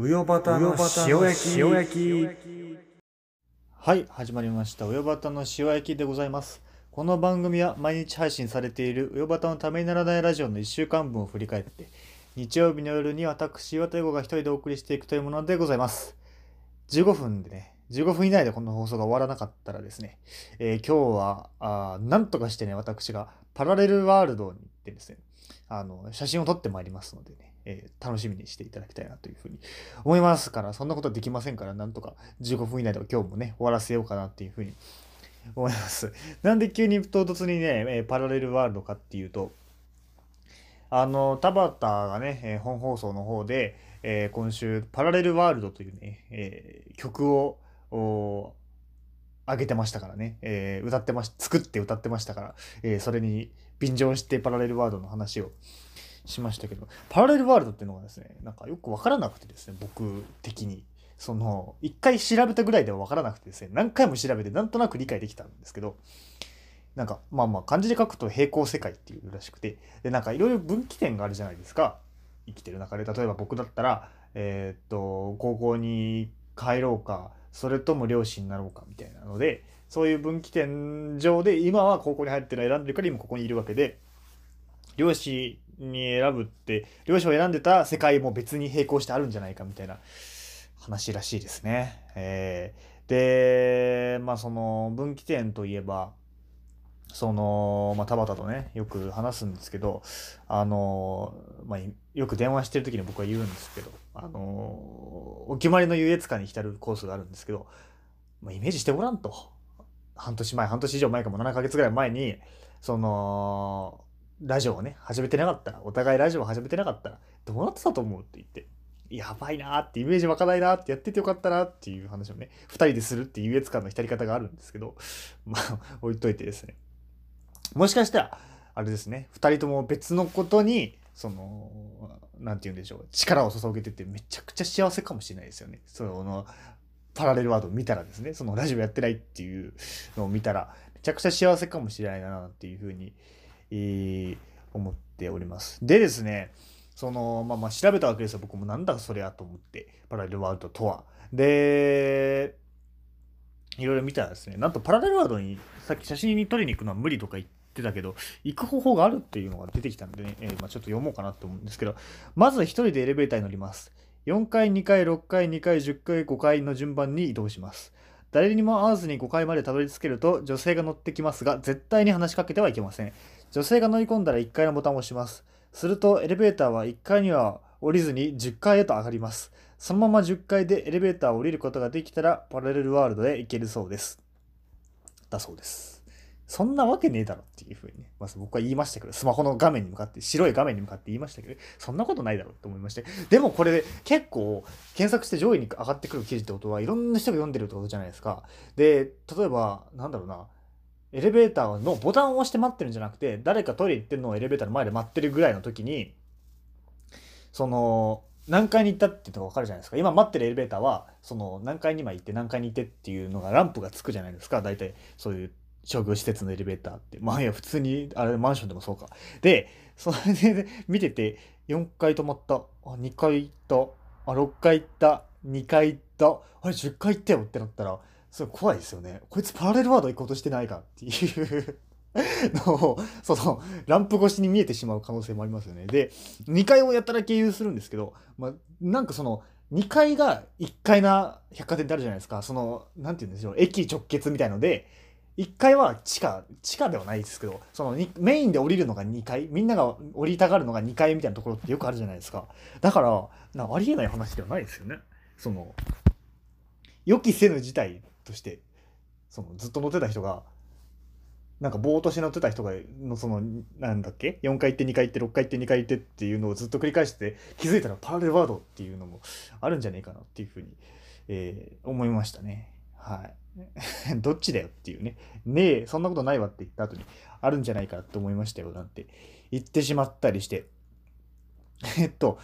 うよばたの塩焼き。塩焼き。はい始まりました「うよばたの塩焼き」でございます。この番組は毎日配信されているうよばたのためにならないラジオの1週間分を振り返って日曜日の夜に私岩田英語が一人でお送りしていくというものでございます。15分でね15分以内でこの放送が終わらなかったらですね、えー今日はあーなんとかしてね私がパラレルワールドに行ってですねあの写真を撮ってまいりますのでね、えー楽しみにしていただきたいなというふうに思いますからそんなことできませんからなんとか15分以内で今日もね終わらせようかなっていうふうに思います。なんで急に唐突にね、えパラレルワールドかっていうとあの田畑がね、え本放送の方で、えー今週パラレルワールドというね、えー曲をお上げてましたからね、えー歌ってまし作って歌ってましたから、えそれに便乗してパラレルワールドの話をしましたけどパラレルワールドっていうのがですねなんかよく分からなくてですね僕的に。その一回調べたぐらいでは分からなくてですね何回も調べてなんとなく理解できたんですけどなんかまあまあ漢字で書くと平行世界っていうらしくてでなんかいろいろ分岐点があるじゃないですか。生きてる中で。例えば僕だったらえーっと高校に帰ろうかそれとも漁師になろうかみたいなのでそういう分岐点上で今は高校に入ってる選んでるから今ここにいるわけで漁師に選ぶって漁師を選んでた世界も別に並行してあるんじゃないかみたいな話らしいですね。えーでまあその分岐点といえばその、まあ、田畑とねよく話すんですけどあの、まあ、よく電話してる時に僕は言うんですけどあのお決まりの優越感に浸るコースがあるんですけど、まあ、イメージしてごらんと半年前半年以上前かも7ヶ月ぐらい前にそのラジオをね始めてなかったらお互いラジオを始めてなかったらどうなってたと思うって言って。やばいなーってイメージ湧かないなってやっててよかったなっていう話をね2人でするっていう優越感の浸り方があるんですけど まあ置いといてですね。もしかしたらあれですね2人とも別のことにそのなんて言うんでしょう力を注げててめちゃくちゃ幸せかもしれないですよね。そのパラレルワードを見たらですねそのラジオやってないっていうのを見たらめちゃくちゃ幸せかもしれないなっていうふうに、思っております。でですねそのまあまあ調べたわけですよ。僕もなんだそれやと思ってパラレルワールドとは。でいろいろ見たらですねなんとパラレルワールドにさっき写真に撮りに行くのは無理とか言ってたけど行く方法があるっていうのが出てきたんでね、えーまあ、ちょっと読もうかなと思うんですけどまず1人でエレベーターに乗ります。4階2階6階2階10階5階の順番に移動します。誰にも会わずに5階までたどり着けると女性が乗ってきますが絶対に話しかけてはいけません。女性が乗り込んだら1階のボタンを押します。するとエレベーターは1階には降りずに10階へと上がります。そのまま10階でエレベーターを降りることができたらパラレルワールドへ行けるそうです。だそうです。そんなわけねえだろっていうふうにね、まず僕は言いましたけど、スマホの画面に向かって、白い画面に向かって言いましたけど、そんなことないだろうと思いまして。でもこれ結構検索して上位に上がってくる記事ってことはいろんな人が読んでるってことじゃないですか。で、例えば、なんだろうな、エレベーターのボタンを押して待ってるんじゃなくて、誰かトイレ行ってるのをエレベーターの前で待ってるぐらいの時に、その、何階に行ったっていうのが分かるじゃないですか。今待ってるエレベーターは、その何階に今行って何階に行ってっていうのがランプがつくじゃないですか。大体そういう商業施設のエレベーターって。まあいや、普通に、あれ、マンションでもそうか。で、それで見てて、4階止まった。あ、2階行った。あ、6階行った。2階行った。あれ、10階行ったよってなったら、すごい怖いですよね。こいつパラレルワード行こうとしてないかっていうのを、その、ランプ越しに見えてしまう可能性もありますよね。で、2階をやったら経由するんですけど、まあ、なんかその、2階が1階な百貨店ってあるじゃないですか。その、なんて言うんでしょう、駅直結みたいので、1階は地下、地下ではないですけど、そのメインで降りるのが2階、みんなが降りたがるのが2階みたいなところってよくあるじゃないですか。だから、なありえない話ではないですよね。その、予期せぬ事態として、そのずっと乗ってた人が、なんかぼーっとして乗ってた人がのそのなんだっけ？4回行って2回行って6回行って2回行ってっていうのをずっと繰り返して気づいたらパラレルワードっていうのもあるんじゃねえかなっていうふうに、えー思いましたね。はい。どっちだよっていうね。ねえそんなことないわって言った後にあるんじゃないかと思いましたよなんて言ってしまったりして。えっと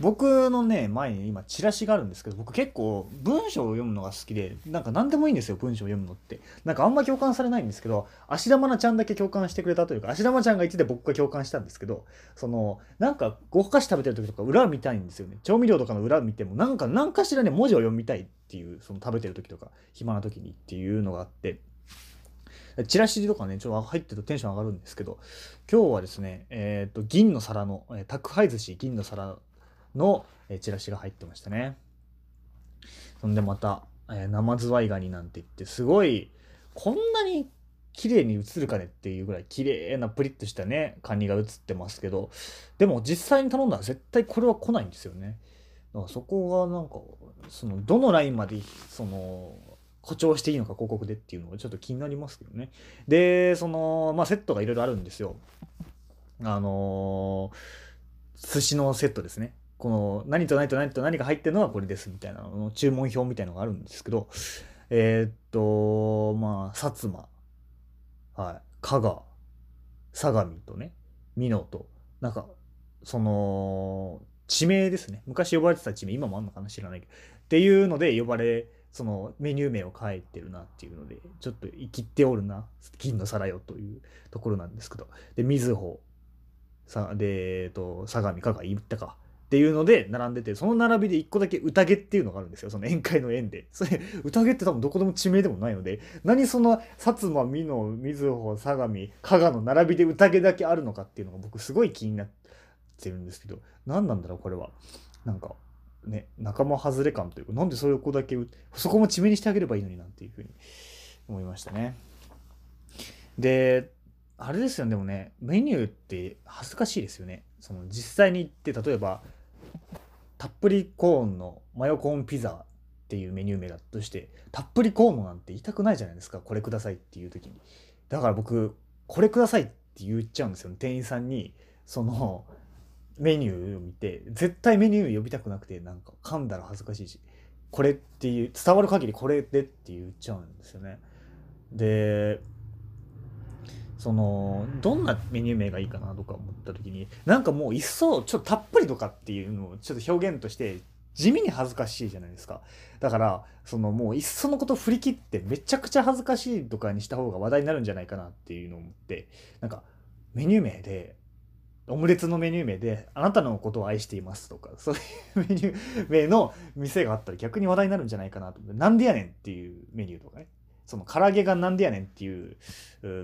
僕のね前に今チラシがあるんですけど僕結構文章を読むのが好きでなんか何でもいいんですよ文章を読むのって。なんかあんま共感されないんですけど芦田愛菜ちゃんだけ共感してくれたというか芦田愛菜ちゃんが言ってて僕が共感したんですけどそのなんかごかし食べてる時とか裏見たいんですよね。調味料とかの裏見てもなんか何かしらね文字を読みたいっていうその食べてる時とか暇な時にっていうのがあって。チラシとかね、ちょっと入ってるとテンション上がるんですけど、今日はですね、えっ、と、銀の皿の、えー宅配寿司銀の皿の、えチラシが入ってましたね。そんでまた、えー生ズワイガニなんて言って、すごい、こんなに綺麗に映るかねっていうぐらい綺麗なプリッとしたね、カニが映ってますけど、でも実際に頼んだら絶対これは来ないんですよね。だからそこがなんか、その、どのラインまで、その、誇張していいのか広告でっていうのがちょっと気になりますけどね。で、その、まあセットがいろいろあるんですよ。あのー寿司のセットですね。この何と何と何と何が入ってるのはこれですみたいなの注文表みたいのがあるんですけど、えーっと、まあ、薩摩、はい、加賀、相模とね、美濃と、なんか、その、地名ですね。昔呼ばれてた地名、今もあんのかな知らないけど。っていうので呼ばれ、そのメニュー名を書いてるなっていうので、ちょっと生きておるな、銀の皿よというところなんですけど。で、みずほ、さで、えっと、相模、加賀、言ったか。っていうので並んでて、その並びで一個だけ宴っていうのがあるんですよ。その宴会の宴で。それ、宴って多分どこでも地名でもないので、何その薩摩、美濃、みずほ、相模、加賀の並びで宴だけあるのかっていうのが僕すごい気になってるんですけど、何なんだろう、これは。なんか、ね、仲間外れ感というか、なんでそういう子だけ、そこも地名にしてあげればいいのになんていうふうに思いましたね。で、あれですよね、でもね、メニューって恥ずかしいですよね。その実際に行って、例えば、たっぷりコーンのマヨコーンピザっていうメニュー名だとして、たっぷりコーンのなんて言いたくないじゃないですか、これくださいっていう時に。だから僕、これくださいって言っちゃうんですよ、店員さんに。その、メニューを見て、絶対メニュー呼びたくなくて、なんか噛んだら恥ずかしいし、これっていう、伝わる限りこれでって言っちゃうんですよね。で、そのどんなメニュー名がいいかなとか思った時になんかもう一層ちょっとたっぷりとかっていうのをちょっと表現として地味に恥ずかしいじゃないですか。だからそのもういっそのこと振り切ってめちゃくちゃ恥ずかしいとかにした方が話題になるんじゃないかなっていうのを思ってなんかメニュー名でオムレツのメニュー名で「あなたのことを愛しています」とかそういう メニュー名の店があったら逆に話題になるんじゃないかなと思って「なんでやねん」っていうメニューとかねその唐揚げがなんでやねんっていう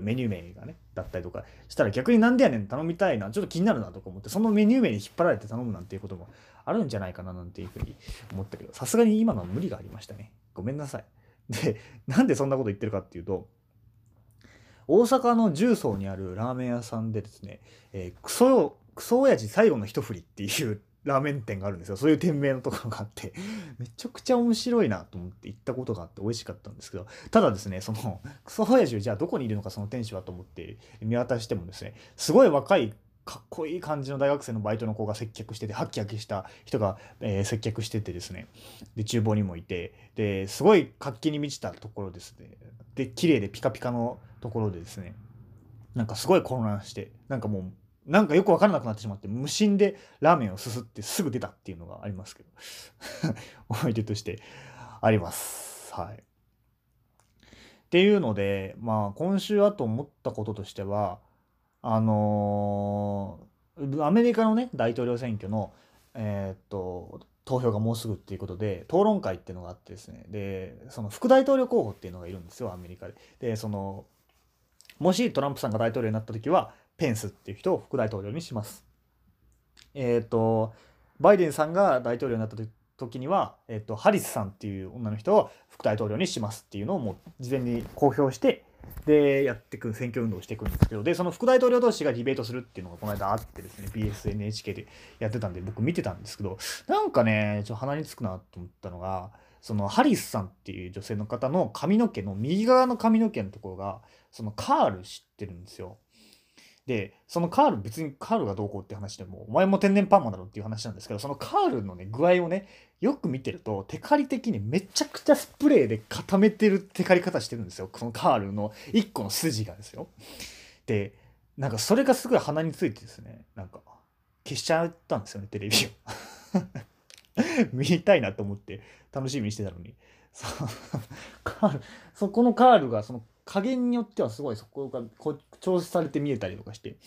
メニュー名がねだったりとか。したら逆になんでやねん頼みたいなちょっと気になるなとか思ってそのメニュー名に引っ張られて頼むなんていうこともあるんじゃないかななんていうふうに思ったけどさすがに今のは無理がありましたね。ごめんなさい。でなんでそんなこと言ってるかっていうと大阪の重曹にあるラーメン屋さんでですね、えークソクソ親父最後の一振りっていうラーメン店があるんですよ。そういう店名のところがあって。めちゃくちゃ面白いなと思って行ったことがあって美味しかったんですけど。ただですねそのクソ親父じゃあどこにいるのかその店主はと思って見渡してもですねすごい若いかっこいい感じの大学生のバイトの子が接客しててハッキハキした人が、えー接客しててですね。で厨房にもいて。ですごい活気に満ちたところですね。で綺麗でピカピカのところでですね。なんかすごい混乱してなんかもうなんかよく分からなくなってしまって無心でラーメンをすすってすぐ出たっていうのがありますけど 思い出としてあります。はい。っていうのでまあ今週あと思ったこととしてはあのーアメリカのね大統領選挙のえーっと投票がもうすぐっていうことで討論会っていうのがあってですね。でその副大統領候補っていうのがいるんですよアメリカで。でそのもしトランプさんが大統領になった時はペンスっていう人を副大統領にします。えっ、とバイデンさんが大統領になった時には、えっとハリスさんっていう女の人を副大統領にしますっていうのをもう事前に公表してでやっていく選挙運動をしていくんですけどでその副大統領同士がディベートするっていうのがこの間あってですね BSNHK でやってたんで僕見てたんですけどなんかねちょっと鼻につくなと思ったのがそのハリスさんっていう女性の方の髪の毛の右側の髪の毛のところがそのカール知ってるんですよ。でそのカール別にカールがどうこうって話でもお前も天然パーマだろっていう話なんですけどそのカールのね具合をねよく見てるとテカリ的にめちゃくちゃスプレーで固めてるテカリ方してるんですよそのカールの1個の筋がですよ。でなんかそれがすごい鼻についてですねなんか消しちゃったんですよねテレビを。見たいなと思って楽しみにしてたのにそカールそこのカールがその加減によってはすごいそこがこ調整されて見えたりとかして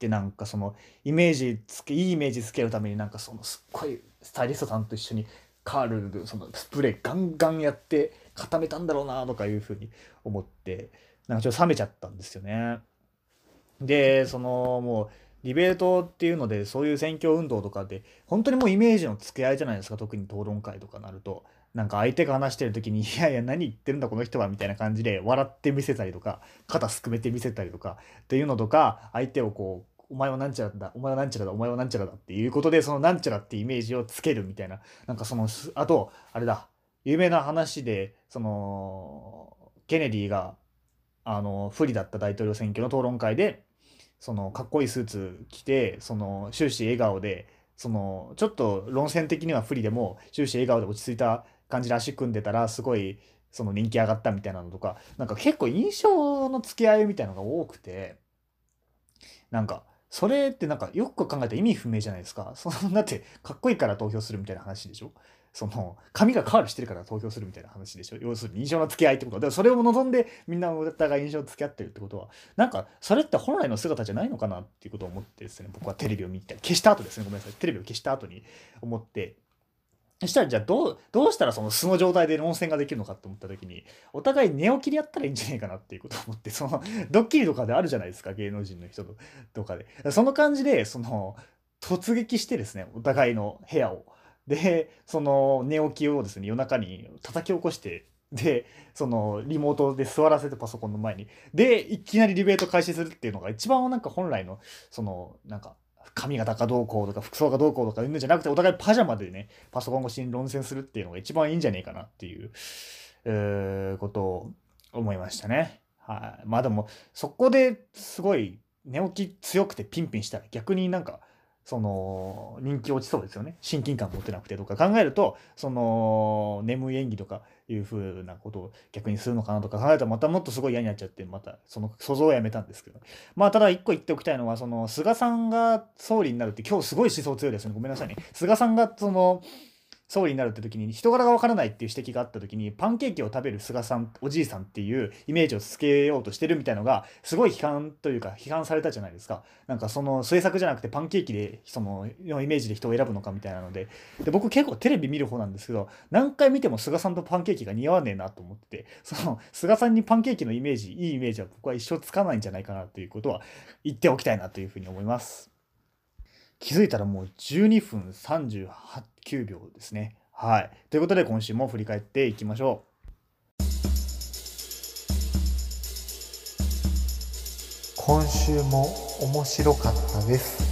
でなんかそのイメージつけいいイメージつけるためになんかそのすっごいスタイリストさんと一緒にカールそのスプレーガンガンやって固めたんだろうなとかいうふうに思ってなんかちょっと冷めちゃったんですよね。でそのもうディベートっていうのでそういう選挙運動とかで本当にもうイメージの付け合いじゃないですか特に討論会とかなるとなんか相手が話してる時に「いやいや何言ってるんだこの人は」みたいな感じで笑ってみせたりとか肩すくめてみせたりとかっていうのとか相手をこうお前はなんちゃらだ、お前はなんちゃらだ、お前はなんちゃらだっていうことで、そのなんちゃらってイメージをつけるみたいな、なんかその、あと、あれだ、有名な話で、その、ケネディが、あの、不利だった大統領選挙の討論会で、その、かっこいいスーツ着て、その、終始笑顔で、その、ちょっと論戦的には不利でも、終始笑顔で落ち着いた感じで足組んでたら、すごい、その人気上がったみたいなのとか、なんか結構印象の付け合いみたいのが多くて、なんか、それってなんかよく考えたら意味不明じゃないですか。そのだってかっこいいから投票するみたいな話でしょ？その髪がカールしてるから投票するみたいな話でしょ？要するに印象の付き合いってこと。だからそれを望んでみんなお互い印象付き合ってるってことは。なんかそれって本来の姿じゃないのかなっていうことを思ってですね僕はテレビを見た消した後ですね。ごめんなさい。テレビを消した後に思ってそしたらじゃあどうどうしたらその素の状態で論戦ができるのかって思った時にお互い寝起きでやったらいいんじゃないかなっていうことを思ってその ドッキリとかであるじゃないですか芸能人の人とかで。その感じでその突撃してですねお互いの部屋を。でその寝起きをですね夜中に叩き起こしてでそのリモートで座らせてパソコンの前に。でいきなりディベート開始するっていうのが一番なんか本来のそのなんか髪型がどうこうとか服装がどうこうとかいうんじゃなくてお互いパジャマでねパソコン越しに論戦するっていうのが一番いいんじゃねえかなっていう、えー、ことを思いましたね。はい、まあでもそこですごい寝起き強くてピンピンしたら逆になんかその人気落ちそうですよね。親近感持てなくてとか考えるとその眠い演技とかいうふうなことを逆にするのかなとか考えたらまたもっとすごい嫌になっちゃってまたその想像をやめたんですけど。まあただ一個言っておきたいのはその菅さんが総理になるって今日すごい思想強いですね。ごめんなさいね。菅さんがその総理になるって時に人柄がわからないっていう指摘があった時にパンケーキを食べる菅さんおじいさんっていうイメージをつけようとしてるみたいのがすごい批判というか批判されたじゃないですか。なんかその政策じゃなくてパンケーキでそのイメージで人を選ぶのかみたいなので。で僕結構テレビ見る方なんですけど何回見ても菅さんとパンケーキが似合わねえなと思ってその菅さんにパンケーキのイメージいいイメージは僕は一生つかないんじゃないかなということは言っておきたいなというふうに思います。気づいたらもう12分39秒ですねはい。ということで今週も振り返っていきましょう。今週も面白かったです。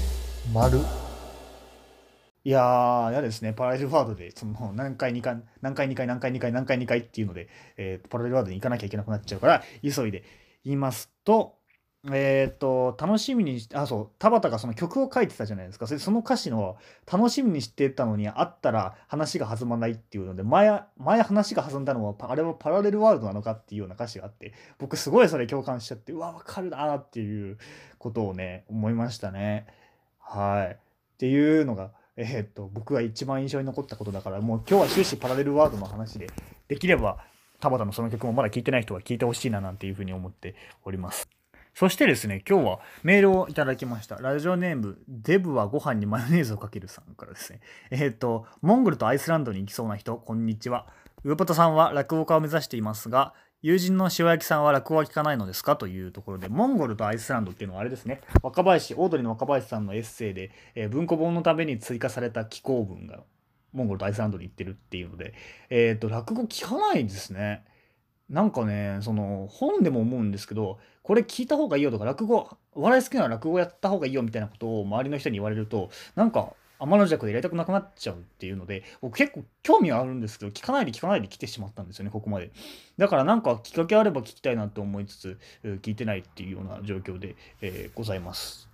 丸。いやー、嫌ですね。パラレルワードで、その、何回2回、何回2回、何回2回、何回2回っていうので、えー、パラレルワードに行かなきゃいけなくなっちゃうから、急いで言いますと、えっ、と、楽しみにしあ、そう、田畑がその曲を書いてたじゃないですか。それその歌詞の楽しみにしてたのにあったら話が弾まないっていうので、前、前話が弾んだのは、あれはパラレルワールドなのかっていうような歌詞があって、僕すごいそれ共感しちゃって、うわ、わかるなっていうことをね、思いましたね。はい。っていうのが、えー、っと、僕が一番印象に残ったことだから、もう今日は終始パラレルワールドの話で、できれば田畑のその曲もまだ聴いてない人は聴いてほしいななんていうふうに思っております。そしてですね、今日はメールをいただきました。ラジオネーム、デブはご飯にマヨネーズをかけるさんからですね。えっ、ー、と、モンゴルとアイスランドに行きそうな人、こんにちは。ウーポタさんは落語家を目指していますが、友人の塩焼きさんは落語は聞かないのですか？というところで、モンゴルとアイスランドっていうのはあれですね、若林、オードリーの若林さんのエッセイで、えー、文庫本のために追加された寄稿文が、モンゴルとアイスランドに行ってるっていうので、えっ、ー、と、落語聞かないんですね。なんかね、その本でも思うんですけど、これ聞いた方がいいよとか、落語、お笑い好きなら落語やった方がいいよみたいなことを周りの人に言われると、なんか天の弱でやりたくなくなっちゃうっていうので、僕結構興味はあるんですけど、聞かないで聞かないで来てしまったんですよね、ここまで。だからなんかきっかけあれば聞きたいなと思いつつ、聞いてないっていうような状況で、えー、ございます。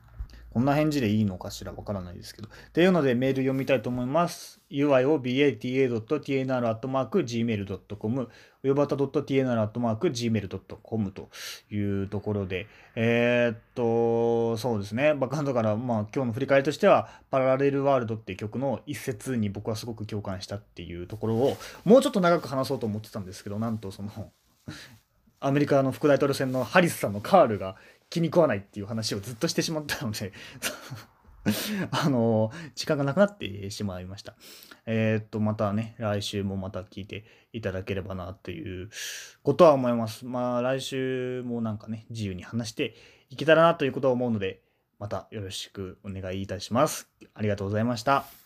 こんな返事でいいのかしらわからないですけど。っていうのでメール読みたいと思います。uiobata.tnr.gmail.com およばた .tnr.gmail.com というところで、えー、っと、そうですね。バックハンドから、まあ今日の振り返りとしては、パラレルワールドっていう曲の一節に僕はすごく共感したっていうところを、もうちょっと長く話そうと思ってたんですけど、なんとその、アメリカの副大統領選のハリスさんのカールが気に食わないっていう話をずっとしてしまったので あの、時間がなくなってしまいました。えー、っと、またね、来週もまた聞いていただければなということは思います。まあ、来週もなんかね、自由に話していけたらなということを思うので、またよろしくお願いいたします。ありがとうございました。